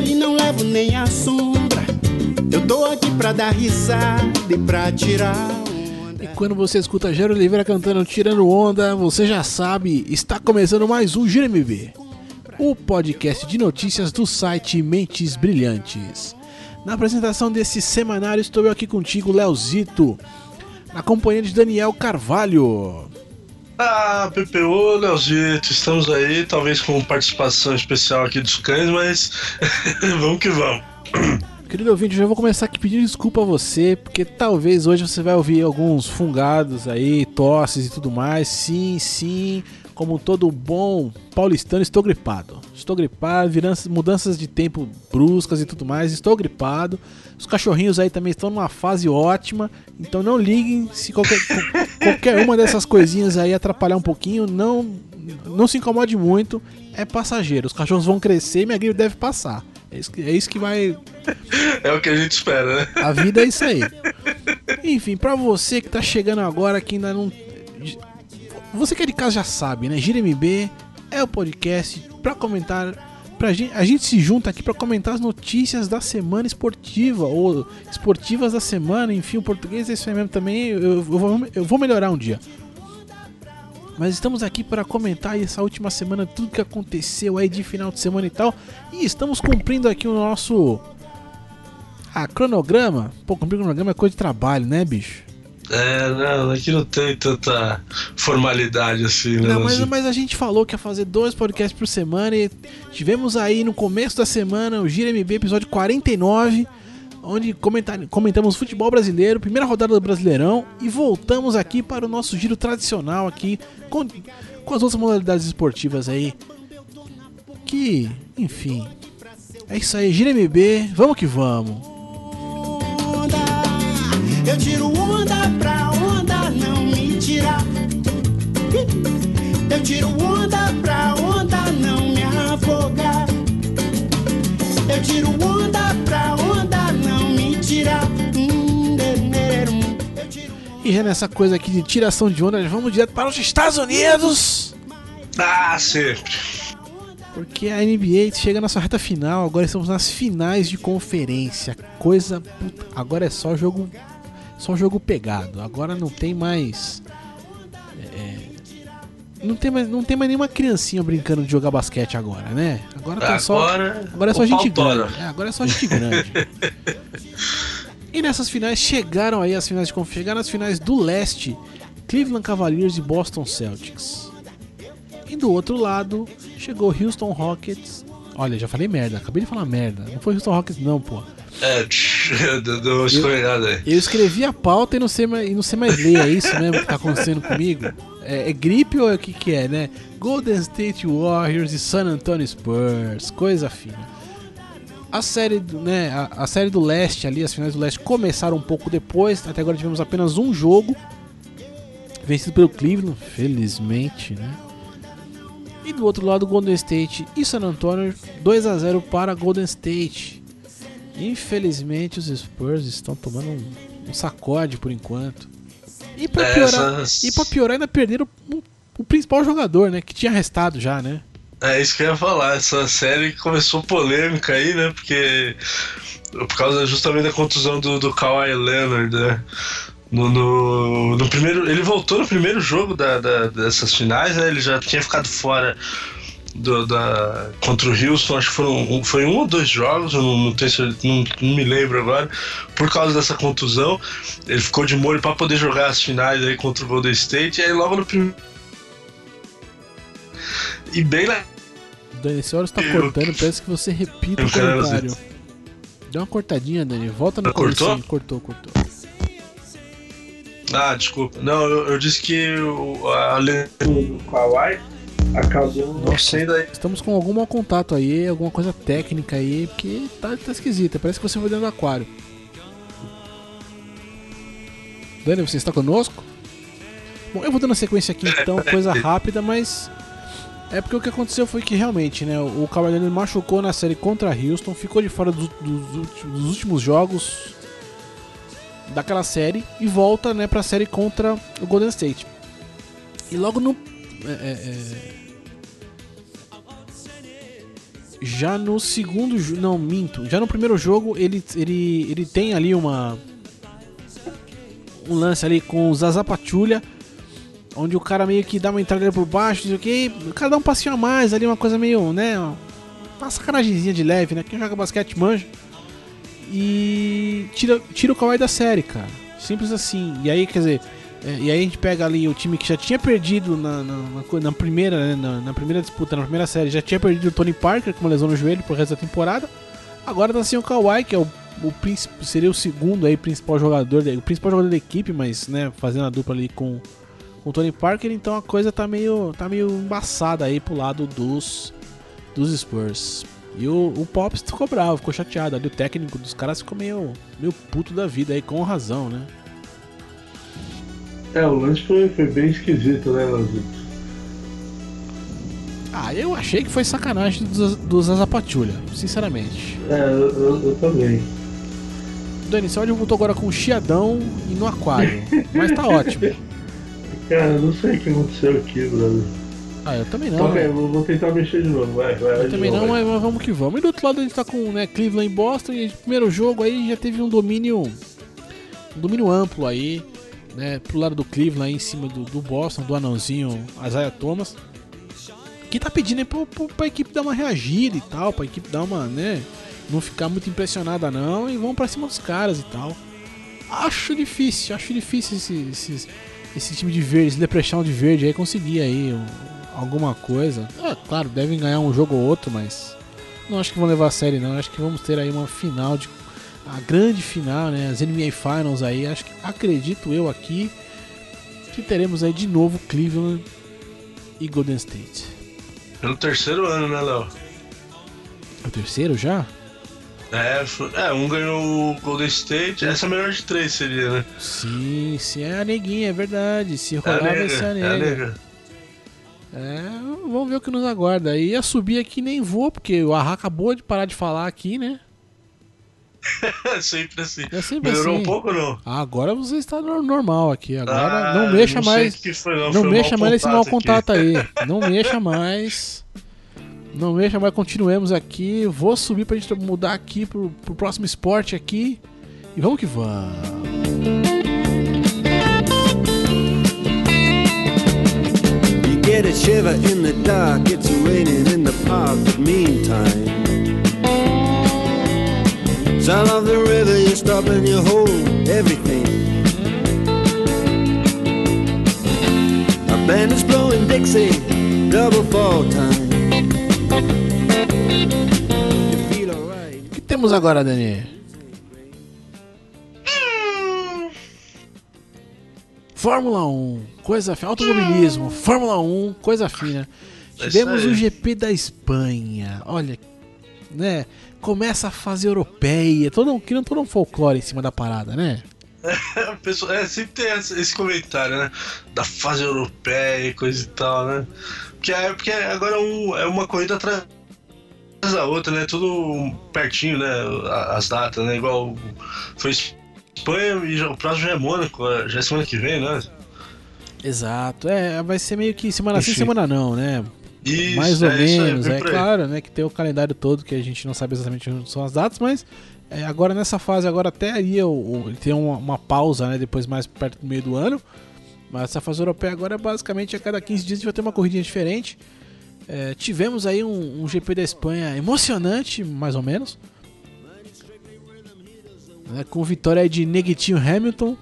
dele não levo nem a sombra. Eu tô aqui pra dar risada e pra tirar. E quando você escuta Jairo Oliveira cantando Tirando Onda, você já sabe, está começando mais um Gira MB, o podcast de notícias do site Mentes Brilhantes. Na apresentação desse semanário estou eu aqui contigo, Leozito, na companhia de Daniel Carvalho. Ah, PPO, Leozito, estamos aí, talvez com participação especial aqui dos cães, mas vamos que vamos. Querido ouvinte, já vou começar aqui pedindo desculpa a você, porque talvez hoje você vai ouvir alguns fungados aí, tosses e tudo mais. Sim, sim, como todo bom paulistano, estou gripado. Estou gripado, mudanças de tempo bruscas e tudo mais, estou gripado. Os cachorrinhos aí também estão numa fase ótima, então não liguem se qualquer, qualquer uma dessas coisinhas aí atrapalhar um pouquinho, não, não se incomode muito, é passageiro. Os cachorros vão crescer e minha gripe deve passar. É isso, que, é isso que vai. É o que a gente espera, né? A vida é isso aí. Enfim, pra você que tá chegando agora, que ainda não. Você que é de casa já sabe, né? Gira MB é o podcast pra comentar. Pra gente, a gente se junta aqui pra comentar as notícias da semana esportiva, ou esportivas da semana, enfim, o português é isso aí mesmo também. Eu, eu, vou, eu vou melhorar um dia. Mas estamos aqui para comentar essa última semana, tudo que aconteceu aí de final de semana e tal. E estamos cumprindo aqui o nosso ah, cronograma. Pô, cumprir cronograma é coisa de trabalho, né, bicho? É, não, aqui não tem tanta formalidade assim, né? Não, mas, mas a gente falou que ia fazer dois podcasts por semana e tivemos aí no começo da semana o Gira MB, episódio 49 onde comentamos futebol brasileiro, primeira rodada do Brasileirão e voltamos aqui para o nosso giro tradicional aqui com, com as outras modalidades esportivas aí. Que, enfim, é isso aí, Gira MB, vamos que vamos. Eu tiro onda pra onda não me tirar. Eu tiro onda pra onda não me afogar. Eu tiro onda pra onda não me tirar. E já nessa coisa aqui de tiração de onda, vamos direto para os Estados Unidos. Ah, sempre. Porque a NBA chega na sua reta final, agora estamos nas finais de conferência. Coisa. Agora é só jogo. Só jogo pegado. Agora não tem mais. É, não tem, mais, não tem mais nenhuma criancinha brincando de jogar basquete agora, né? Agora, tá só. Agora é só gente grande. É, agora é só gente grande. e nessas finais chegaram aí as finais de conferência. Chegaram as finais do leste. Cleveland Cavaliers e Boston Celtics. E do outro lado, chegou Houston Rockets. Olha, já falei merda, acabei de falar merda. Não foi Houston Rockets, não, pô. É, não escolhi nada aí. Eu escrevi a pauta e não sei mais, e não sei mais ler, é isso mesmo que tá acontecendo comigo? É, é gripe ou é o que que é, né? Golden State Warriors e San Antonio Spurs, coisa fina. A série, né, a, a série do leste ali, as finais do leste começaram um pouco depois, até agora tivemos apenas um jogo, vencido pelo Cleveland, felizmente, né? E do outro lado, Golden State e San Antonio, 2 a 0 para Golden State. Infelizmente, os Spurs estão tomando um, um sacode por enquanto. E pra piorar, Essas... e pra piorar ainda perderam o, o, principal jogador, né? Que tinha restado já, né? É isso que eu ia falar. Essa série começou polêmica aí, né? Porque. Por causa justamente da contusão do, do Kawhi Leonard, né? No, no, no, primeiro, ele voltou no primeiro jogo da, da, dessas finais, né? Ele já tinha ficado fora do, da, contra o Houston, acho que foram, foi um ou dois jogos, eu não, não, tenho, não, não me lembro agora, por causa dessa contusão. Ele ficou de molho para poder jogar as finais aí contra o Golden State, e aí logo no primeiro. E bem lá. Dani, esse hora está cortando, parece que você repita o comentário. Dá uma cortadinha, Dani. Volta no Cortou? Cortou, cortou. Ah, desculpa. Não, eu, eu disse que o, a lesão do Kawhi acabou Nossa, sendo aí. Estamos com algum mau contato aí, alguma coisa técnica aí, porque tá, tá esquisita. Parece que você foi dentro do aquário. Dani, você está conosco? Bom, eu vou dando sequência aqui então, coisa rápida, mas. É porque o que aconteceu foi que realmente, né? O Kawhi machucou na série contra Houston, ficou de fora dos, dos, dos últimos jogos daquela série e volta né, para a série contra o Golden State. E logo no. É, é, é. Já no segundo não minto, já no primeiro jogo ele, ele, ele tem ali uma um lance ali com o Zaza onde o cara meio que dá uma entrada por baixo, sei o o cara dá um passinho a mais ali, uma coisa meio, né, uma sacanagemzinha de leve, né, quem joga basquete manja, e tira, tira o Kawhi da série, cara, simples assim, e aí, quer dizer, é, e aí a gente pega ali o time que já tinha perdido na, na, na, na primeira, né, na, na, primeira disputa, na primeira série, já tinha perdido o Tony Parker com uma lesão no joelho pro resto da temporada. Agora tá sem o Kawhi, que é o, o seria o segundo aí principal jogador, o principal jogador da equipe, mas né, fazendo a dupla ali com, com o Tony Parker, então a coisa tá meio, tá meio embaçada aí pro lado dos, dos Spurs. E o, o Pops ficou bravo, ficou chateado. Ali o técnico dos caras ficou meio, meio puto da vida aí, com razão, né? É, o lance foi, foi bem esquisito, né, Lazito? Ah, eu achei que foi sacanagem dos, dos Azapatulha, sinceramente. É, eu, eu, eu também. Dani, você voltou agora com o chiadão e no aquário, mas tá ótimo. Cara, não sei o que aconteceu aqui, brother. Ah, eu também não. Tá bem, vou tentar mexer de novo, vai, vai. Eu também novo, não, vai. mas vamos que vamos. E do outro lado a gente tá com né, Cleveland e Boston, e primeiro jogo aí já teve um domínio. Um domínio amplo aí né, pro lado do Cleveland, aí em cima do, do Boston, do anãozinho Isaiah Thomas, que tá pedindo pra, pra equipe dar uma reagida e tal, pra equipe dar uma, né, não ficar muito impressionada não, e vão pra cima dos caras e tal. Acho difícil, acho difícil esse, esse, esse time de verde, esse depressão de verde aí conseguir aí alguma coisa. É, claro, devem ganhar um jogo ou outro, mas não acho que vão levar a série não, acho que vamos ter aí uma final de a grande final, né, as NBA Finals aí, acho que acredito eu aqui que teremos aí de novo Cleveland e Golden State. Pelo terceiro ano, né, Léo? É o terceiro já? É, é, um ganhou o Golden State, essa é a melhor de três seria, né? Sim, sim, é a neguinha, é verdade. Se rolar é vai ser a nega. É, a nega. é, vamos ver o que nos aguarda. E a subir aqui nem vou, porque o Arra acabou de parar de falar aqui, né? sempre assim. É sempre Melhorou assim. um pouco ou não? Agora você está normal aqui. Agora Ah, não mexa não mais. foi, não. Não Foi mexa mais nesse mau contato contato aí. Não mexa mais. Não mexa mais, continuemos aqui. Vou subir pra gente mudar aqui pro, pro próximo esporte aqui. E vamos que vamos. You get a shiver in the dark, it's raining in the park, but meantime. Sound of the river, you stop and you hold everything. A band is blowing Dixie, double fall time. You feel alright. O que temos agora, Dani? Fórmula 1, coisa fina. Automobilismo, Fórmula 1, coisa fina. É Tivemos o GP da Espanha. Olha, né? Começa a fase europeia. Todo, criando todo um folclore em cima da parada, né? Pessoa- é, sempre tem esse, comentário, né? Da fase europeia e coisa e tal, né? Porque, é, porque agora é, um- é uma corrida atrás da outra, né? Tudo pertinho, né? As datas, né? Igual foi Espanha e já- o próximo já é Mônaco, é- já é semana que vem, né? Exato. É, vai ser meio que semana sim, semana não, né? Isso, Mais ou é menos, é aí. claro, né? Que tem o calendário todo que a gente não sabe exatamente onde são as datas, mas é, agora nessa fase agora até aí ele tem uma, uma pausa, né? Depois mais perto do meio do ano. Mas essa fase europeia agora é basicamente a cada 15 dias a gente vai ter uma corridinha diferente. É, tivemos aí um, um GP da Espanha emocionante, mais ou menos. Né, com vitória de Neguitinho Hamilton.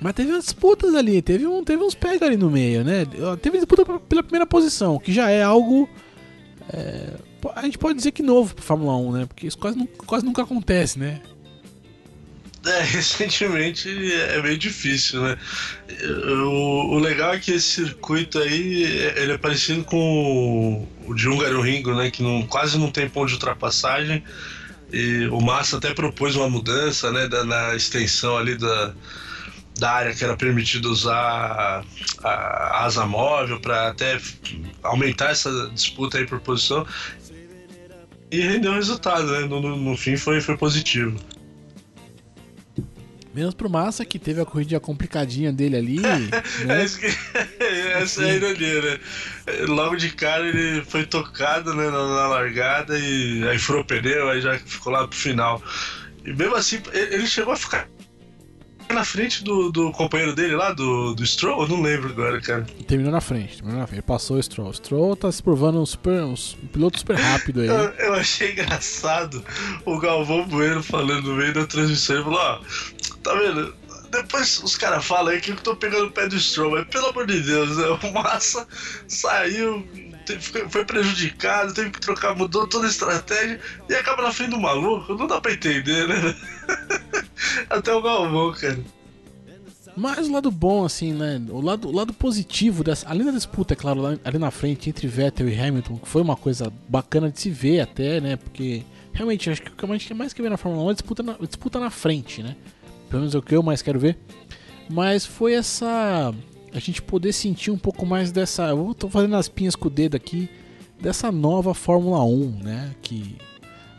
Mas teve umas disputas ali, teve, um, teve uns pega ali no meio, né? Teve disputa pela primeira posição, que já é algo. é, a gente pode dizer que novo pro Fórmula 1, né? Porque isso quase, nu- quase nunca acontece, né? É, recentemente é meio difícil, né? O, o legal é que esse circuito aí, ele é parecido com o de Hungaroringo, né? Que não, quase não tem ponto de ultrapassagem. E o Massa até propôs uma mudança, né? Da, na extensão ali da, da área que era permitido usar a, a asa móvel para até aumentar essa disputa aí por posição. E rendeu resultado, né? No, no- no fim foi, foi positivo. Menos pro Massa, que teve a corrida complicadinha dele ali. É né? que- Essa é a ironia, né? Logo de cara ele foi tocado né, na, na largada e aí furou o pneu, aí já ficou lá pro final. E mesmo assim, ele ele chegou a ficar na frente do, do companheiro dele lá, do, do Stroll, eu não lembro agora, cara. Terminou na frente, terminou na frente. Passou o Stroll. O Stroll tá se provando um, super, um, um piloto super rápido aí. Eu, eu achei engraçado o Galvão Bueno falando no meio da transmissão. Ele falou: Ó, tá vendo? Depois os caras falam aí que eu tô pegando o pé do Stroll, mas pelo amor de Deus, né? o Massa saiu, foi prejudicado, teve que trocar, mudou toda a estratégia e acaba na frente do maluco. Não dá pra entender, né? Até o Galvão, cara. Mas o lado bom, assim, né? O lado, o lado positivo dessa. Além da disputa, é claro, lá- ali na frente entre Vettel e Hamilton, que foi uma coisa bacana de se ver até, né? Porque realmente acho que o que a gente mais quer ver na Fórmula 1 é disputa na, disputa na frente, né? Pelo menos é o que eu mais quero ver. Mas foi essa. A gente poder sentir um pouco mais dessa. Eu tô fazendo as pinhas com o dedo aqui. Dessa nova Fórmula 1, né? Que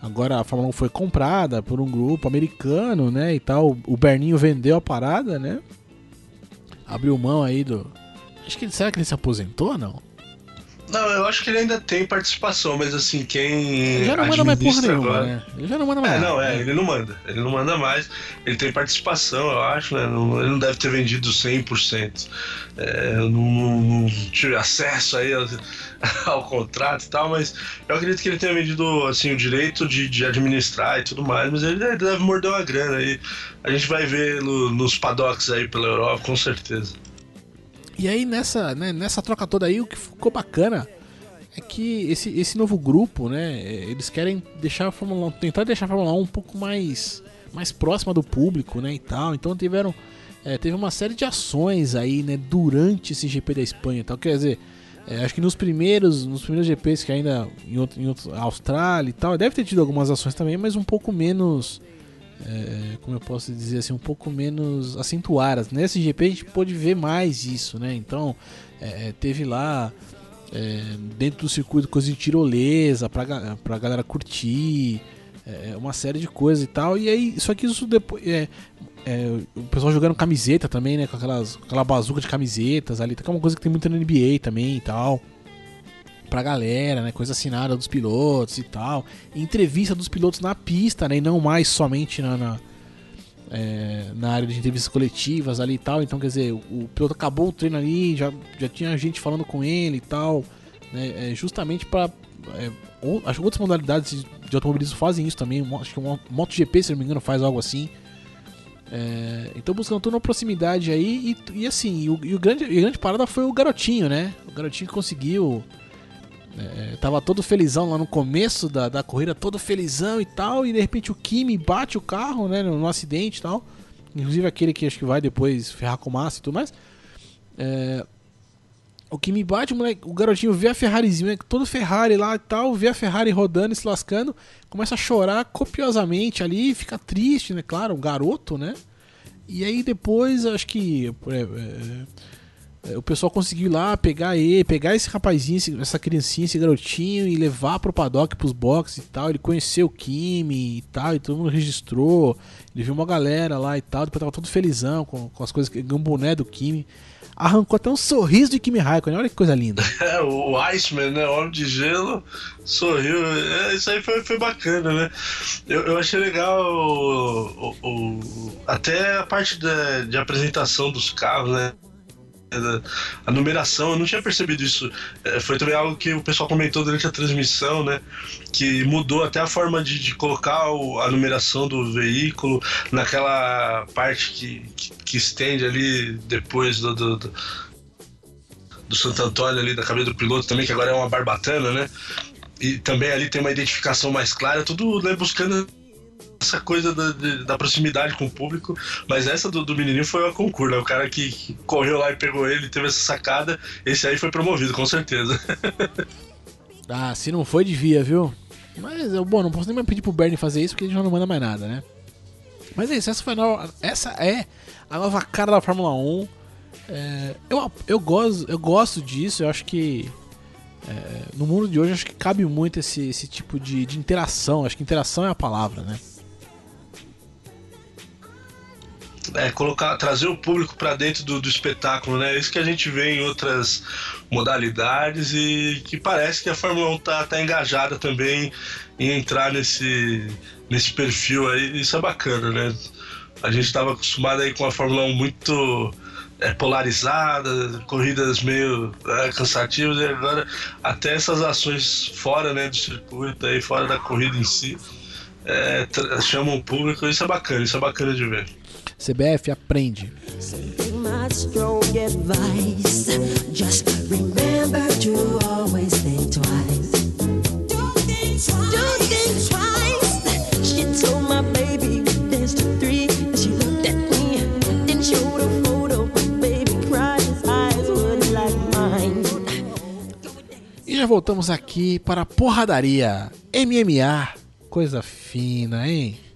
agora a Fórmula 1 foi comprada por um grupo americano, né? E tal. O Berninho vendeu a parada, né? abriu mão aí do. Acho que será que ele se aposentou ou não? Não, eu acho que ele ainda tem participação, mas assim, quem. Ele já não manda mais porra nenhuma, agora- né? Ele já não manda mais. É, não, é, né? ele não manda. Ele não manda mais. Ele tem participação, eu acho, né? Não- ele não deve ter vendido 100%. É, eu não, não, não tive acesso aí ao, ao contrato e tal, mas eu acredito que ele tenha vendido, assim, o direito de, de administrar e tudo mais, mas ele deve, deve morder uma grana aí. A gente vai ver no- nos paddocks aí pela Europa, com certeza. E aí nessa, né, nessa troca toda aí, o que ficou bacana é que esse, esse novo grupo, né, é, eles querem deixar a Fórmula 1, tentar deixar a Fórmula 1 um pouco mais, mais próxima do público, né, e tal. Então tiveram, é, teve uma série de ações aí, né, durante esse GP da Espanha, tal. Quer dizer, é, acho que nos primeiros, nos primeiros GPs que ainda em outro, em outro Austrália e tal, deve ter tido algumas ações também, mas um pouco menos é, como eu posso dizer assim, um pouco menos acentuadas. Nesse GP a gente pôde ver mais isso, né? Então, é, teve lá é, dentro do circuito coisa de tirolesa pra, pra galera curtir, é, uma série de coisas e tal. E aí, só que isso depois. É, é, o pessoal jogando camiseta também, né? Com aquelas, aquela bazuca de camisetas ali, que é uma coisa que tem muito na NBA também e tal. Pra galera, né? Coisa assinada dos pilotos e tal. Entrevista dos pilotos na pista, né? E não mais somente na, na, é, na área de entrevistas coletivas ali e tal. Então, quer dizer, o, o piloto acabou o treino ali, já, já tinha gente falando com ele e tal. Né? É, justamente pra. É, ou, acho que outras modalidades de automobilismo fazem isso também. Acho que o Mo- MotoGP, se não me engano, faz algo assim. É, então buscando toda uma proximidade aí e, e assim, e o, e o grande, a grande parada foi o garotinho, né? O garotinho conseguiu. É, tava todo felizão lá no começo da, da corrida, todo felizão e tal, e de repente o Kimi bate o carro, né? No, no acidente e tal. Inclusive aquele que acho que vai depois ferrar com massa e tudo mais. É, o Kimi bate, o, moleque, o garotinho vê a Ferrarizinha, né, todo Ferrari lá e tal, vê a Ferrari rodando e se lascando, começa a chorar copiosamente ali, fica triste, né? Claro, um garoto, né? E aí depois, acho que é, é, é, o pessoal conseguiu ir lá pegar ele, pegar esse rapazinho, essa criancinha, esse garotinho e levar pro paddock, pros boxes e tal. Ele conheceu o Kimi e tal, e todo mundo registrou. Ele viu uma galera lá e tal, depois tava todo felizão com, com as coisas, ganhou um boné do Kimi. Arrancou até um sorriso de Kimi Raikkonen, olha que coisa linda. É, o Iceman, né? Homem de Gelo, sorriu. É, isso aí foi, foi bacana, né? Eu, eu achei legal o, o- o- até a parte da, de apresentação dos carros, né? A numeração, eu não tinha percebido isso. É, foi também algo que o pessoal comentou durante a transmissão, né? Que mudou até a forma de, de colocar o- a numeração do veículo naquela parte que, que, que estende ali depois do- do- do, do Santo Antônio ali da cabeça do piloto também, que agora é uma barbatana, né? E também ali tem uma identificação mais clara, tudo né, buscando essa coisa da, de- da proximidade com o público. Mas essa do, do menininho foi uma concurso, né? O cara que, correu lá e pegou ele, teve essa sacada, esse aí foi promovido, com certeza. Ah, se não foi, devia, viu? Mas, bom, não posso nem mais pedir pro Bernie fazer isso porque ele já não manda mais nada, né? Mas é isso, essa, foi nova, essa é a nova cara da Fórmula 1. É, eu, eu, gosto, eu gosto disso, eu acho que é, no mundo de hoje acho que cabe muito esse, esse tipo de, de interação. Acho que interação é a palavra, né? É, colocar, trazer o público para dentro do, do, espetáculo, né? Isso que a gente vê em outras modalidades e que parece que a Fórmula 1 tá, tá engajada também em entrar nesse, nesse perfil aí. Isso é bacana, né? A gente estava acostumado aí com a Fórmula 1 muito é, polarizada, corridas meio é, cansativas, e agora até essas ações fora né, do circuito, aí, fora da corrida em si, é, chamam o público, isso é bacana, isso é bacana de ver. CBF aprende. E já voltamos aqui para a porradaria. MMA. Coisa fina, hein?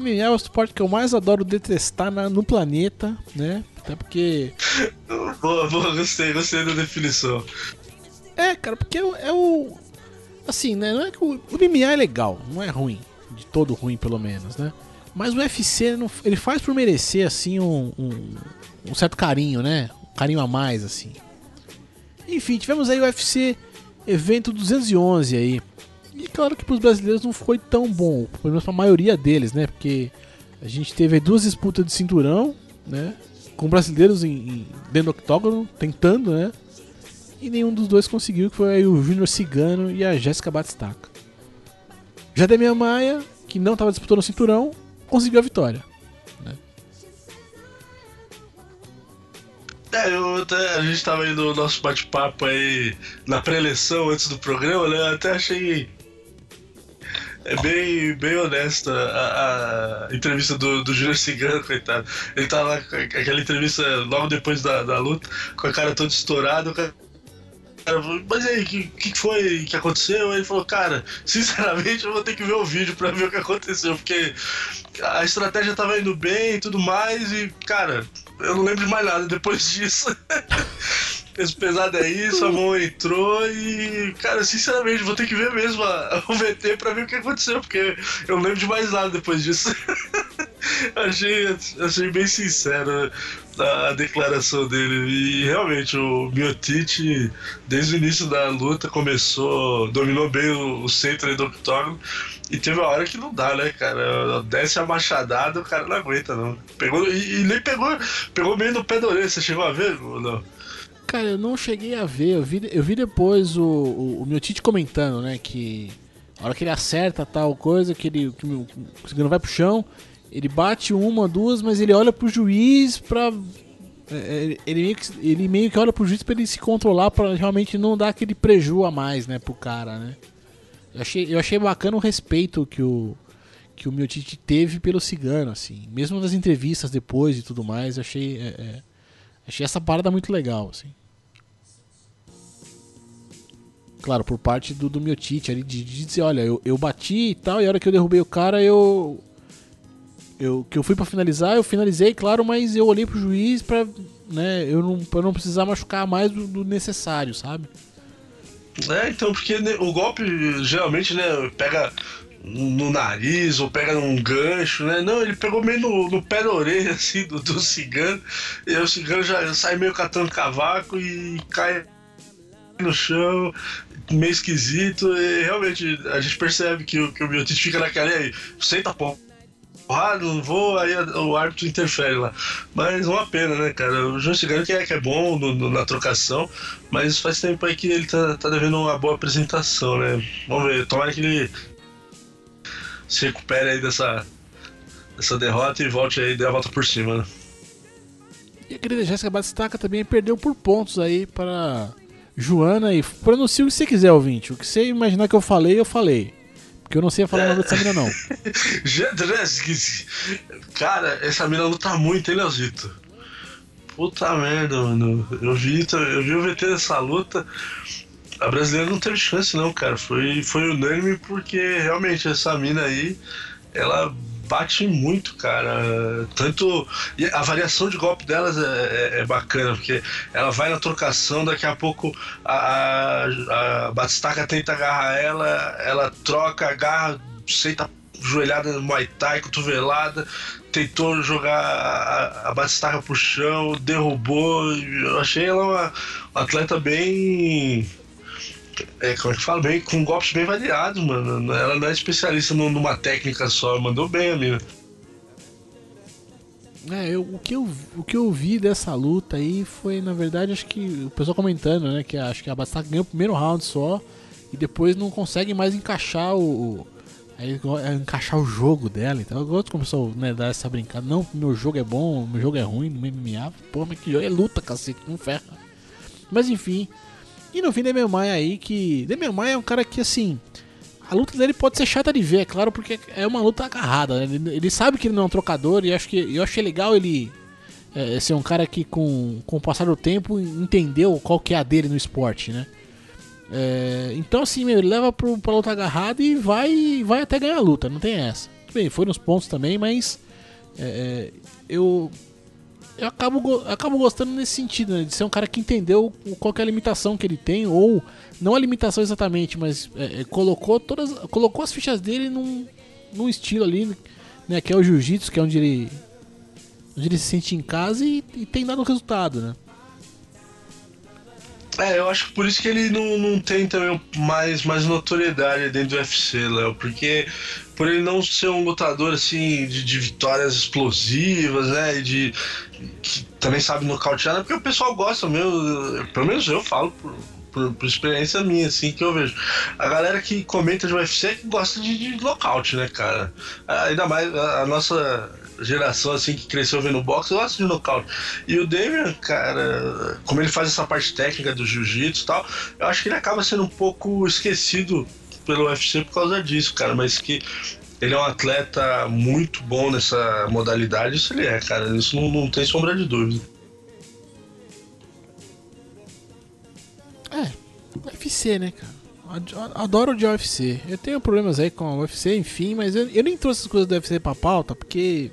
MMA é o esporte que eu mais adoro detestar na, no planeta, né? Até porque. boa, boa, gostei, gostei da definição. É, cara, porque é, é o. Assim, né? Não é que o, o MMA é legal, não é ruim. De todo ruim, pelo menos, né? Mas o UFC, não, ele faz por merecer, assim, um, um, um certo carinho, né? Um carinho a mais, assim. Enfim, tivemos aí o UFC evento 211 aí. E claro que para os brasileiros não foi tão bom, pelo menos para a maioria deles, né? Porque a gente teve duas disputas de cinturão, né? Com brasileiros em, em, dentro do octógono, tentando, né? E nenhum dos dois conseguiu, que foi o Júnior Cigano e a Jéssica Batistaca. Já Demian Maia, que não estava disputando o cinturão, conseguiu a vitória. Né? É, eu até, a gente estava indo no nosso bate-papo aí na pré-eleição antes do programa, né? Eu até achei é bem, bem honesta a, a entrevista do, do Júnior Cigano, coitado. Ele lá com aquela entrevista logo depois da, da luta, com a cara toda estourada, o cara mas aí, o que, que foi que aconteceu? Ele falou, cara, sinceramente eu vou ter que ver o vídeo pra ver o que aconteceu, porque a estratégia tava indo bem e tudo mais, e, cara, eu não lembro de mais nada depois disso. Peso pesado é isso, a mão entrou e, cara, sinceramente, vou ter que ver mesmo a, o VT pra ver o que aconteceu, porque eu não lembro de mais nada depois disso. achei, achei bem sincero a declaração dele. E realmente, o Miotite, desde o início da luta, começou, dominou bem o, o centro do octógono. E teve uma hora que não dá, né, cara? Desce a machadada, o cara não aguenta, não. Pegou, e, e nem pegou, pegou meio no pé da orelha. Você chegou a ver ou não? Cara, eu não cheguei a ver. Eu vi, eu vi depois o, o, o meu Tite comentando, né? Que a hora que ele acerta tal coisa, que ele que o Cigano vai pro chão, ele bate uma, duas, mas ele olha pro juiz pra. É, é, ele meio, que, ele meio que olha pro juiz pra ele se controlar pra realmente não dar aquele preju a mais, né, pro cara, né? Eu achei, eu achei bacana o respeito que o, que o meu Tite teve pelo cigano, assim. Mesmo nas entrevistas depois e tudo mais, eu achei. É, é, Achei essa parada muito legal, assim. Claro, por parte do, do meu Tite ali, de, de, dizer, olha, eu, eu bati e tal, e a hora que eu derrubei o cara, eu. Eu, que eu fui para finalizar, eu finalizei, claro, mas eu olhei pro juiz pra, né, eu não, pra não precisar machucar mais do, do necessário, sabe? É, então, porque né, o golpe geralmente, né, pega no nariz ou pega num gancho, né? Não, ele pegou meio no, no pé da orelha, assim, do, do cigano. E o cigano já sai meio catando cavaco e cai no chão, meio esquisito. E realmente a gente percebe que, o, que o Biotite fica naquela aí, senta pô. Ah, não vou, aí o árbitro interfere lá. Mas uma pena, né, cara? O João Cigano que é, que é bom no, no, na trocação, mas faz tempo aí que ele tá, tá devendo uma boa apresentação, né? Vamos ver, tomara que ele se recupere aí dessa, dessa derrota e volte aí, dê a volta por cima, né? E a querida Jéssica Batistaca também perdeu por pontos aí para Joana e pronuncie o que você quiser, ouvinte. O que você imaginar que eu falei, eu falei. Porque eu não sei falar o nome dessa mina, não. Cara, essa mina luta muito, hein, Leozito? Puta merda, mano. Eu vi, eu vi o VT dessa luta a brasileira não teve chance, não, cara. Foi, foi unânime porque realmente essa mina aí, ela bate muito, cara. Tanto. E a variação de golpe delas é, é, é, bacana, porque ela vai na trocação, daqui a pouco a, a, a Batistaca tenta agarrar ela, ela troca, agarra, senta joelhada no Muay Thai, cotovelada, tentou jogar a, a Batistaca pro chão, derrubou. Eu achei ela uma, uma atleta bem. É, como é que fala? Bem, com golpes bem variados, mano. Ela não é especialista numa técnica só, mandou bem a mina. É, eu, o, que eu, o que eu vi dessa luta aí foi, na verdade, acho que o pessoal comentando, né? Que acho que a Batistaca ganhou o primeiro round só e depois não consegue mais encaixar o. Aí, é, encaixar o jogo dela. Então eu gosto começou né, dar essa brincada. Não, meu jogo é bom, meu jogo é ruim no MMA. Pô, mas que jogo é luta, cacete, não ferra. Mas enfim. E no fim, Demian Maia aí, que. Demian Maia é um cara que assim. A luta dele pode ser chata de ver, é claro, porque é uma luta agarrada. Né? Ele, ele, sabe que ele não é um trocador e acho que eu achei legal ele é, ser um cara que com, com o passar do tempo entendeu qual que é a dele no esporte, né? É, então assim, meu, ele leva pro, pra luta agarrada e vai, vai até ganhar a luta, não tem essa. Tudo bem, foi nos pontos também, mas é, eu eu acabo, acabo gostando nesse sentido, né, de ser um cara que entendeu qual é a limitação que ele tem, ou não a limitação exatamente, mas é, é, colocou todas. colocou as fichas dele num, num estilo ali, né, que é o jiu-jitsu, que é onde ele, onde ele se sente em casa e, e tem dado resultado, né? É, eu acho que por isso que ele não, não tem também mais, mais notoriedade dentro do UFC, Léo, porque por ele não ser um lutador assim de, de vitórias explosivas, né, e de que também sabe nocautear, né, porque o pessoal gosta mesmo, pelo menos eu falo por, por, por, experiência minha, assim, que eu vejo. A galera que comenta de UFC é que gosta de, de nocaute, né, cara? Ainda mais a, a nossa geração assim que cresceu vendo boxe, eu gosto de nocaute. E o Damian, cara, como ele faz essa parte técnica do jiu-jitsu e tal, eu acho que ele acaba sendo um pouco esquecido pelo UFC por causa disso, cara, mas que ele é um atleta muito bom nessa modalidade, isso ele é, cara, isso não, não tem sombra de dúvida. É, UFC, né, cara? Adoro de UFC. Eu tenho problemas aí com o UFC, enfim, mas eu, eu nem trouxe as coisas do UFC pra pauta, porque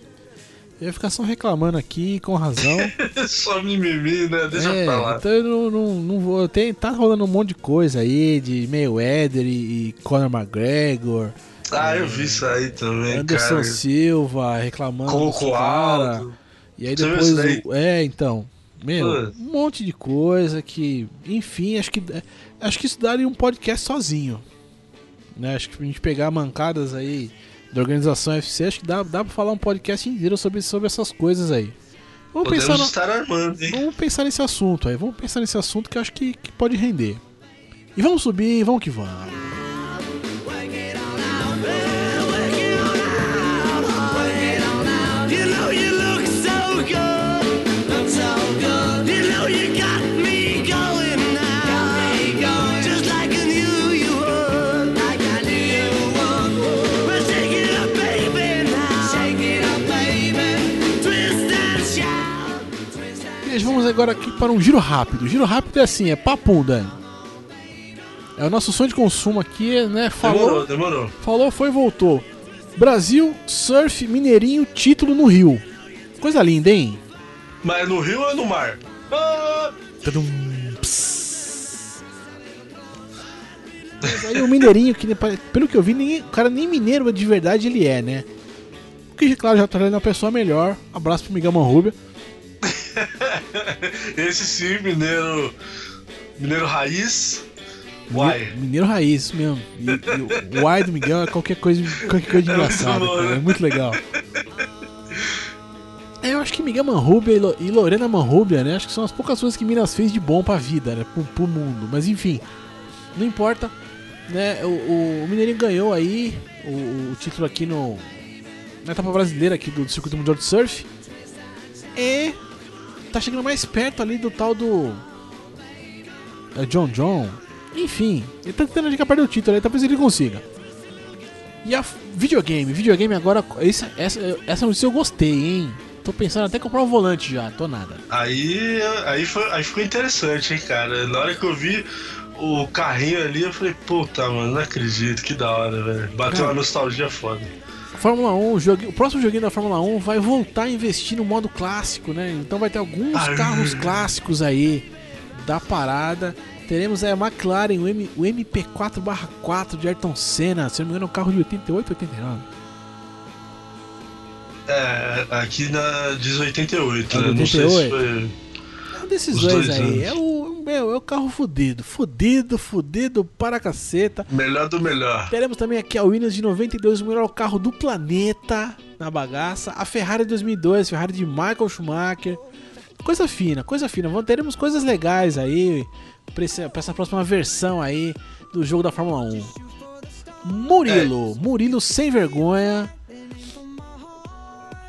eu ia ficar só reclamando aqui, com razão. só mimimi, né? Deixa é, pra lá. Então eu não, não, não vou. Tem, tá rolando um monte de coisa aí, de Mayweather e, e Conor McGregor. Ah, é, eu vi isso aí também, Anderson cara. Silva reclamando Coco cara. Alto. E aí depois. O, é, então. Meu, Pô. um monte de coisa que. Enfim, acho que. Acho que isso daria um podcast sozinho. Né? Acho que a gente pegar mancadas aí da organização UFC, acho que dá, dá pra falar um podcast inteiro sobre, sobre essas coisas aí. Vamos Podemos pensar no, estar armando, hein? Vamos pensar nesse assunto aí. Vamos pensar nesse assunto que eu acho que, que pode render. E vamos subir, vamos que vamos. Vamos agora aqui para um giro rápido. Giro rápido é assim, é papo, Dani. É o nosso sonho de consumo aqui, né? demorou, Falou, demorou. Falou, foi e voltou. Brasil, surf, mineirinho, título no Rio. Coisa linda, hein? Mas no Rio ou no mar? Ah! Mas aí o mineirinho, que pelo que eu vi, nem, o cara nem mineiro de verdade ele é, né? O que, claro, já tá uma pessoa melhor. Abraço pro Miguel Manrubia. Esse sim, mineiro. Mineiro raiz. Uai. Mineiro raiz, isso mesmo. E, e o Uai do Miguel é qualquer coisa, qualquer coisa de é engraçada, cara. Né? É muito legal. É, eu acho que Miguel Manrubia e Lorena Manrubia, né? Acho que são as poucas coisas que Minas fez de bom pra vida, né? Pro, pro mundo. Mas enfim, não importa. Né? O, o Mineirinho ganhou aí o, o, título aqui no. Na etapa brasileira aqui do Circuito Mundial de Surf. E tá chegando mais perto ali do tal do. É John John. Enfim, ele tá tentando chegar perto do título aí, talvez ele consiga. E a videogame, videogame agora. Essa, essa, essa notícia eu gostei, hein? Tô pensando até comprar um volante já, tô nada. Aí, aí, foi, aí ficou interessante, hein, cara. Na hora que eu vi o carrinho ali, eu falei, puta, mano, não acredito, que da hora, velho. Bateu cara, uma nostalgia foda. Fórmula 1, o, o próximo joguinho da Fórmula 1 vai voltar a investir no modo clássico, né? Então vai ter alguns Ai. carros clássicos aí da parada. Teremos aí a McLaren, o, M, o MP4/4 de Ayrton Senna, se não me engano, é um carro de 88, 89. É, aqui na diz 88, É né? Não sei se 88? foi. Um desses dois, dois aí. anos. É o, meu, é o carro fudido. Fudido, fudido para caceta. Melhor do melhor. Teremos também aqui a Williams de 92, o melhor carro do planeta na bagaça. A Ferrari 2002, Ferrari de Michael Schumacher. Coisa fina, coisa fina. Teremos coisas legais aí pra essa próxima versão aí do jogo da Fórmula 1. Murilo, Murilo sem vergonha.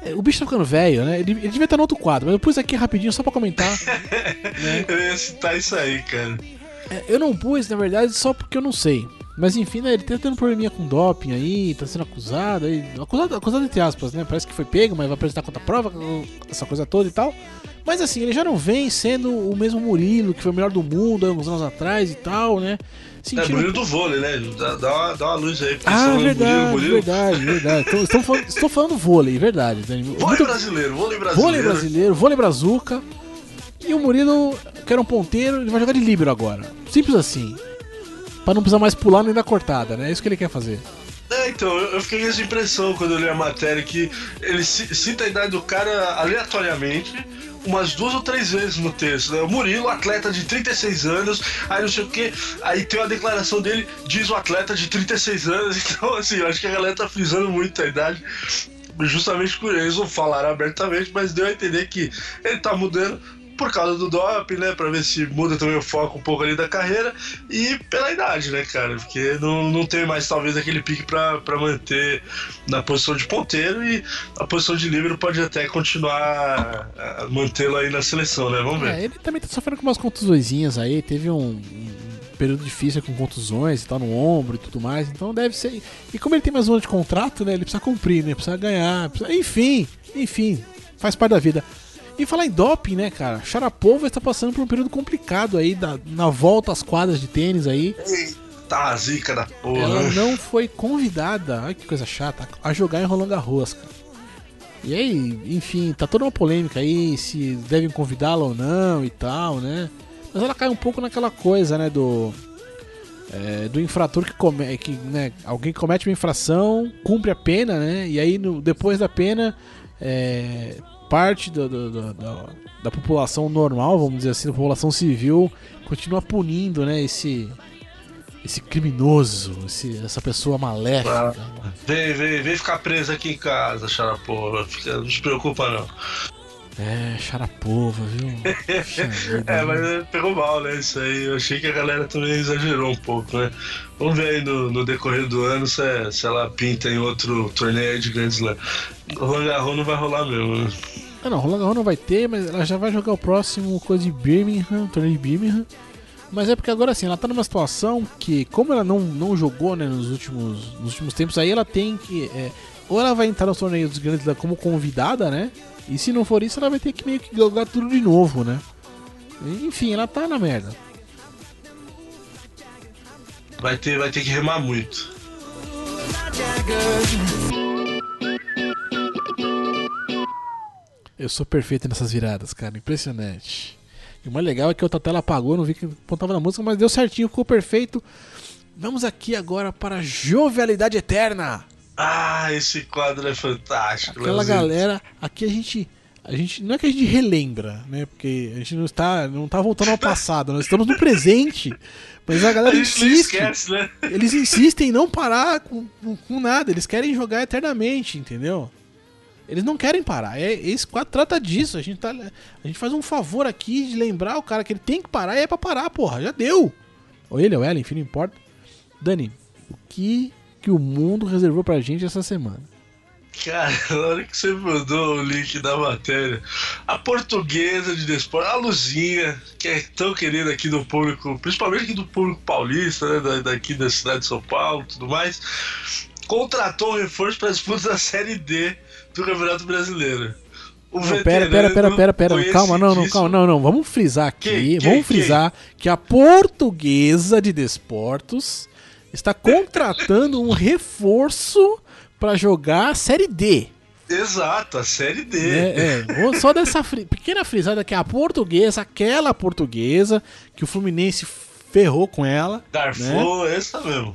É, O bicho tá ficando velho, né? Ele, ele devia estar no outro quadro, mas eu pus aqui rapidinho só pra comentar. né? Eu ia citar isso aí, cara. É, eu não pus, na verdade, só porque eu não sei. Mas enfim, né, ele tá tendo probleminha com doping aí, tá sendo acusado aí. Acusado, acusado entre aspas, né? Parece que foi pego, mas vai apresentar contra prova, essa coisa toda e tal. Mas assim, ele já não vem sendo o mesmo Murilo, que foi o melhor do mundo há uns anos atrás e tal, né? É Sentindo... Murilo do vôlei, né? Dá, dá, uma, dá uma luz aí. Ah, verdade, Murilo, Murilo. verdade, verdade. Estou, falando, estou falando vôlei, verdade. Vôlei Muito- brasileiro, vôlei brasileiro. Vôlei brasileiro, vôlei brazuca. E o Murilo, que era um ponteiro, ele vai jogar de líbero agora. Simples assim. Pra não precisar mais pular nem dar cortada, né? É isso que ele quer fazer. É, então, eu fiquei com essa impressão quando eu li a matéria que ele ci- cita a idade do cara aleatoriamente umas duas ou três vezes no texto. Né? O Murilo, atleta de 36 anos, aí não sei o que, aí tem uma declaração dele, diz o atleta de 36 anos, então assim, eu acho que a galera tá frisando muito a idade. Justamente por eles não falaram abertamente, mas deu a entender que ele tá mudando por causa do doping, né? Pra ver se muda também o foco um pouco ali da carreira e pela idade, né, cara? Porque não, não tem mais talvez aquele pique pra, pra manter na posição de ponteiro e a posição de livre pode até continuar mantê-lo aí na seleção, né? Vamos ver. É, ele também tá sofrendo com umas contusõezinhas aí, teve um, período difícil com contusões e tal no ombro e tudo mais, então deve ser. E como ele tem mais um ano de contrato, né? Ele precisa cumprir, né? Precisa ganhar. precisa- Enfim, enfim, faz parte da vida. E falar em doping, né, cara? Sharapova está passando por um período complicado aí da- na volta às quadras de tênis aí. Tá a zica da porra. Ela não foi convidada, ai que coisa chata, a jogar em Roland Garros, cara. E aí, enfim, tá toda uma polêmica aí, se devem convidá-la ou não e tal, né? Mas ela cai um pouco naquela coisa, né, do... é, do infrator que, come, que né, alguém comete uma infração, cumpre a pena, né? E aí, no- depois da pena, é, parte do- do- do- da população normal, vamos dizer assim, da população civil, continua punindo, né, esse esse criminoso, esse- essa pessoa maléfica. Vem, vem, vem ficar preso aqui em casa. Fica- Não se preocupa, não. É, Sharapova, viu? Puxa vida, É, mas é, pegou mal, né? Isso aí. Eu achei que a galera também exagerou um pouco, né? Vamos ver aí no, no decorrer do ano se, é- se ela pinta em outro torneio de Grand Slam. Roland Garros não vai rolar mesmo, né? Ah, não, Roland Garros não vai ter, mas ela já vai jogar o próximo coisa de Birmingham, torneio de Birmingham. Mas é porque agora assim, ela tá numa situação que, como ela não, não jogou né, nos, últimos, nos últimos tempos, aí ela tem que. é, ou ela vai entrar nos torneios dos grandes como convidada, né? E se não for isso, ela vai ter que meio que jogar tudo de novo, né? Enfim, ela tá na merda. Vai ter, vai ter que remar muito. Eu sou perfeito nessas viradas, cara. Impressionante. E o mais legal é que a outra tela apagou, não vi que apontava na música, mas deu certinho, ficou perfeito. Vamos aqui agora para Jovialidade Eterna. Ah, esse quadro é fantástico. Aquela galera, aqui a gente. A gente. Não é que a gente relembra, né? Porque a gente não está, não tá voltando ao passado, nós estamos no presente. Mas a A galera nem insiste. esquece, né? Eles insistem em não parar com, com, com nada, eles querem jogar eternamente, entendeu? Eles não querem parar. É, esse quadro trata disso. A gente, tá, a gente faz um favor aqui de lembrar o cara que ele tem que parar e é pra parar, porra. Já deu. Ou ele ou ela, enfim, não importa. Dani, o que, que o mundo reservou pra gente essa semana? Cara, na hora que você mandou o link da matéria, a portuguesa de desporto, a Luzinha, que é tão querida aqui do público, principalmente aqui do público paulista, né, da- daqui da cidade de São Paulo e tudo mais, contratou um reforço para disputa da Série D do Campeonato Brasileiro. O Não, pera, pera, pera, pera, pera. Calma, não, não, calma, não, não. Vamos frisar aqui. Que- que- vamos frisar que a portuguesa de desportos está contratando um reforço pra jogar a Série D. Exato, a Série D. né? É, só dessa fri- pequena frisada que é a portuguesa, aquela portuguesa que o Fluminense ferrou com ela. Garfou, essa mesmo.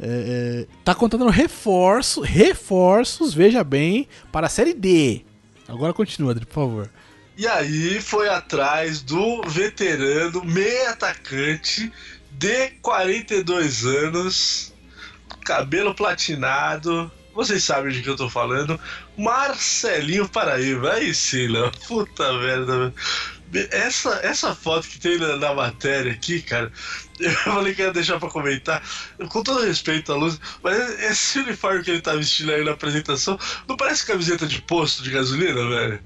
É, é, tá contando reforço, reforços, veja bem, para a Série D. Agora continua, Adri, por favor. E aí foi atrás do veterano meio atacante de 42 anos, cabelo platinado. Vocês sabem de que eu tô falando. Marcelinho Paraíba. Aí sim, Léo. Puta merda. Essa, essa foto que tem na, na, matéria aqui, cara, eu falei que ia deixar pra comentar, com todo respeito à luz, mas esse uniforme que ele tá vestindo aí na apresentação, não parece camiseta de posto de gasolina, velho?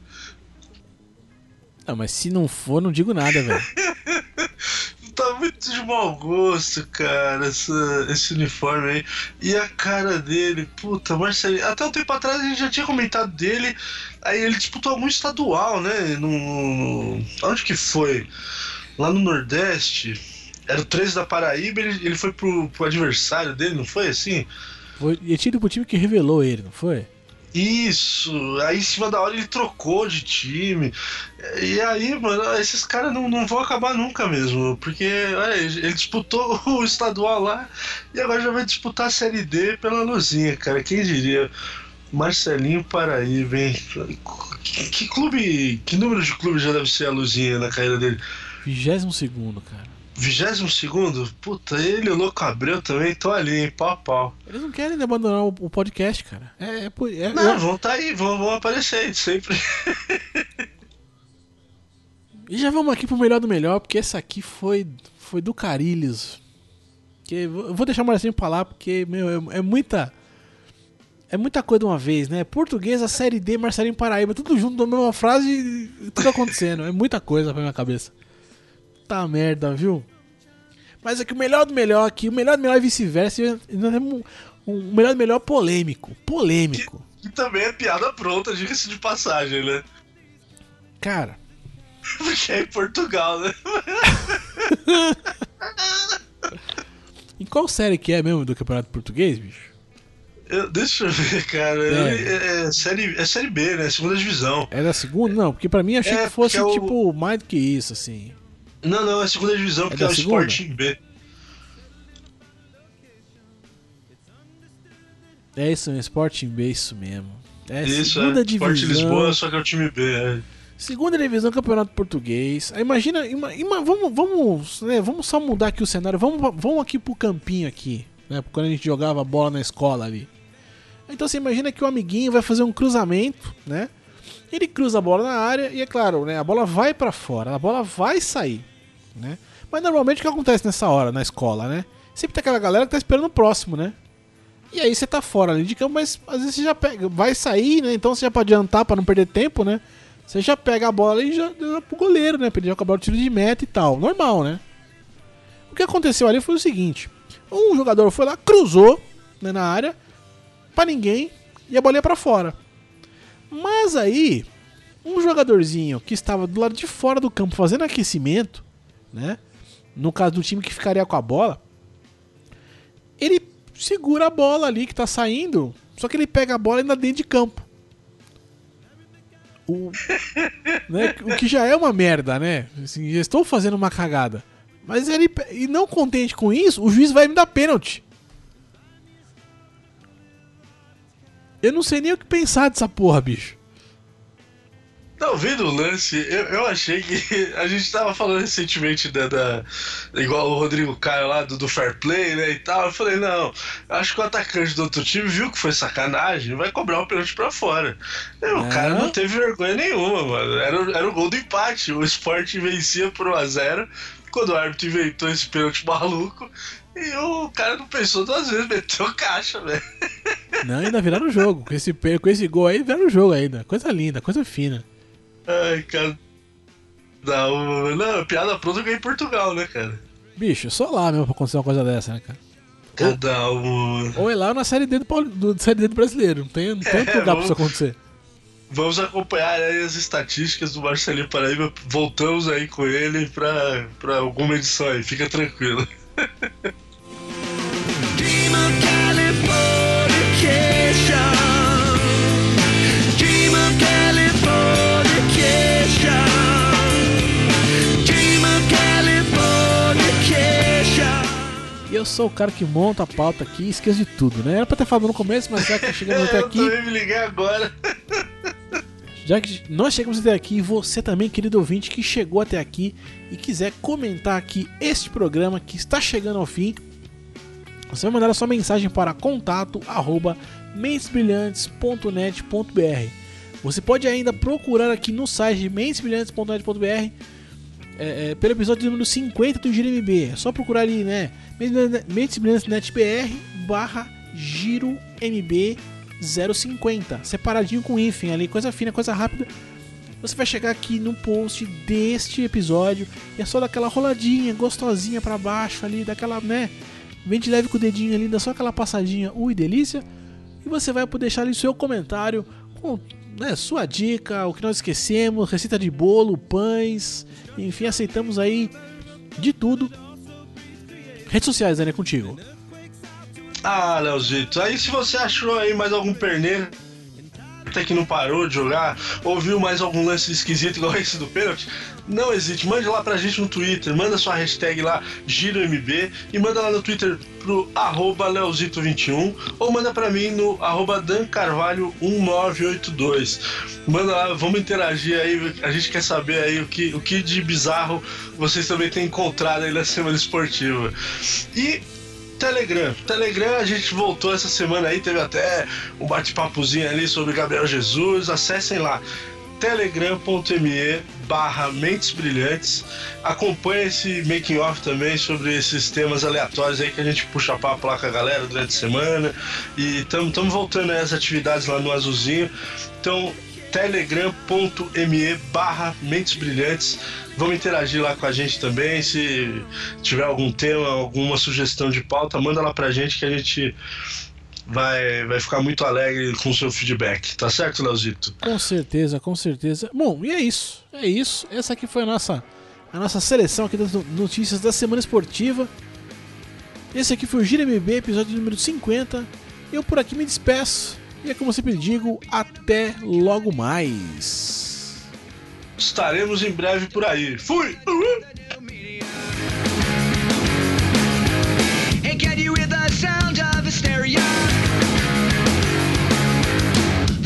Não, mas se não for, não digo nada, velho. tá muito de mau gosto, cara, essa, esse uniforme aí. E a cara dele, puta, Marcelinho. Até um tempo atrás a gente já tinha comentado dele. Aí ele disputou algum estadual, né? No, no, onde que foi? Lá no Nordeste. Era o 13 da Paraíba, ele, ele foi pro, pro adversário dele, não foi assim? E tinha pro time que revelou ele, não foi? Isso, aí em cima da hora ele trocou de time. E aí, mano, esses caras não, não vão acabar nunca mesmo. Porque olha, ele disputou o estadual lá e agora já vai disputar a Série D pela luzinha, cara. Quem diria? Marcelinho Paraíba, hein? Que, que clube. Que número de clube já deve ser a luzinha na carreira dele? 22 segundo, cara. 22 segundo? Puta, ele e o Louco Abreu também estão ali, hein? Pau a pau. Eles não querem abandonar o, o podcast, cara. É, é, é Não, vão tá aí, vão, vão aparecer aí, sempre. e já vamos aqui pro melhor do melhor, porque essa aqui foi, foi do Carilhos. Que, eu vou deixar o Marcinho pra lá, porque, meu, é, é muita. É muita coisa de uma vez, né? Português, a série D, Marcelinho Paraíba, tudo junto na mesma frase e tudo acontecendo. é muita coisa pra minha cabeça. Tá merda, viu? Mas é que o melhor do melhor aqui, o melhor do melhor e vice-versa, nós temos um, um melhor do melhor polêmico. Polêmico. Que, que também é piada pronta, diga-se de passagem, né? Cara. Porque é em Portugal, né? em qual série que é mesmo do Campeonato Português, bicho? Eu, deixa eu ver, cara. É. É, é, série, é série B, né? Segunda divisão. É da segunda? Não, porque pra mim achei é, que fosse, é o... tipo, mais do que isso, assim. Não, não, é segunda divisão, porque é, é o segunda? Sporting B. É isso, é Sporting B, isso mesmo. É isso, segunda é. divisão. Sport Lisboa, só que é o time B, é. Segunda divisão, campeonato português. Aí imagina, ima, ima, vamos, vamos, né, vamos só mudar aqui o cenário. Vamos, vamos aqui pro campinho aqui, né? Quando a gente jogava bola na escola ali. Então você imagina que o amiguinho vai fazer um cruzamento, né? Ele cruza a bola na área e é claro, né? A bola vai para fora, a bola vai sair né? Mas normalmente o que acontece nessa hora na escola, né? Sempre tem aquela galera que tá esperando o próximo, né? E aí você tá fora ali de campo, mas às vezes você já pega, vai sair, né? Então você já pode adiantar para não perder tempo, né? Você já pega a bola e já dá pro goleiro, né? Pra ele já acabar o tiro de meta e tal. Normal, né? O que aconteceu ali foi o seguinte: um jogador foi lá, cruzou né, na área, para ninguém, e a bola ia pra fora. Mas aí, um jogadorzinho que estava do lado de fora do campo fazendo aquecimento, né? No caso do time que ficaria com a bola, ele segura a bola ali que tá saindo, só que ele pega a bola ainda dentro de campo. O, né, o que já é uma merda, né? Assim, já estou fazendo uma cagada. Mas ele. E não contente com isso, o juiz vai me dar pênalti. Eu não sei nem o que pensar dessa porra, bicho. Não, vendo o lance, eu, eu achei que a gente tava falando recentemente da, da igual o Rodrigo Caio lá do, do Fair Play, né, e tal. Eu falei, não, acho que o atacante do outro time viu que foi sacanagem, vai cobrar o um pênalti pra fora. E o cara não teve vergonha nenhuma, mano. Era, era o gol do empate. O Sport vencia por 1x0 quando o árbitro inventou esse pênalti maluco. E o cara não pensou duas vezes, meteu caixa, velho. Não, ainda viraram o jogo. Com esse, com esse gol aí, viraram o jogo ainda. Coisa linda, coisa fina. Ai, cara. Não, não, piada pronta ganhei em Portugal, né, cara? Bicho, só lá mesmo pra acontecer uma coisa dessa, né, cara? Cada um. Ou é lá na série D do, do, série D do brasileiro. Não tem, não tem é, lugar vamos, pra isso acontecer. Vamos acompanhar aí as estatísticas do Marcelinho Paraíba. Voltamos aí com ele pra, pra alguma edição aí. Fica tranquilo. sou o cara que monta a pauta aqui e esqueço de tudo, né? Era pra ter falado no começo, mas já que chegamos até eu aqui. também me liguei agora. Já que nós chegamos até aqui, e você também, querido ouvinte, que chegou até aqui e quiser comentar aqui este programa que está chegando ao fim, você vai mandar a sua mensagem para contato arroba mentesbrilhantes.net.br. Você pode ainda procurar aqui no site mentesbrilhantes.net.br é, é, pelo episódio número 50 do Giro MB. É só procurar ali, né? Mentes Brilhantes Net BR barra Giro MB 050. Separadinho com hífen ali, coisa fina, coisa rápida. Você vai chegar aqui no post deste episódio e é só daquela roladinha gostosinha para baixo ali, daquela, né? Vem de leve com o dedinho ali, dá só aquela passadinha, ui, delícia. E você vai poder deixar ali seu comentário com né, sua dica, o que nós esquecemos, receita de bolo, pães, enfim, aceitamos aí de tudo. Redes sociais, né, contigo. Ah, Leozito, aí se você achou aí mais algum até que não parou de jogar, ouviu mais algum lance esquisito igual esse do pênalti, não hesite, mande lá pra gente no Twitter, manda sua hashtag lá, GiroMB, e manda lá no Twitter pro arroba Leozito21, ou manda pra mim no arroba dancarvalho1982. Manda lá, vamos interagir aí, a gente quer saber aí o que, o que de bizarro vocês também têm encontrado aí na semana esportiva. E Telegram. Telegram, a gente voltou essa semana aí, teve até um bate-papozinho ali sobre Gabriel Jesus. Acessem lá telegram.me barra Mentes Brilhantes. Acompanhe esse making off também sobre esses temas aleatórios aí que a gente puxa papo lá com a galera durante a semana. E estamos voltando às atividades lá no Azulzinho. Então, telegram.me barra Mentes Brilhantes. Vamos interagir lá com a gente também. Se tiver algum tema, alguma sugestão de pauta, manda lá pra gente que a gente vai, vai ficar muito alegre com o seu feedback. Tá certo, Leozito? Com certeza, com certeza. Bom, e é isso. É isso. Essa aqui foi a nossa, a nossa seleção aqui das notícias da semana esportiva. Esse aqui foi o Gira MB, episódio número 50. Eu por aqui me despeço. E é como sempre digo, até logo mais. Estaremos em breve por aí. Fui! Uhum.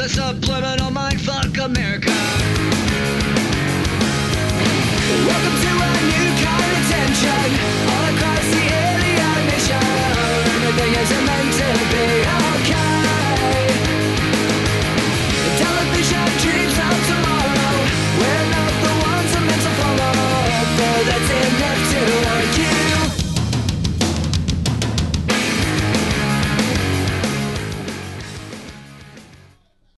the subliminal mind fuck America. Welcome to a new kind of tension. All across the alien mission. Everything is meant to be.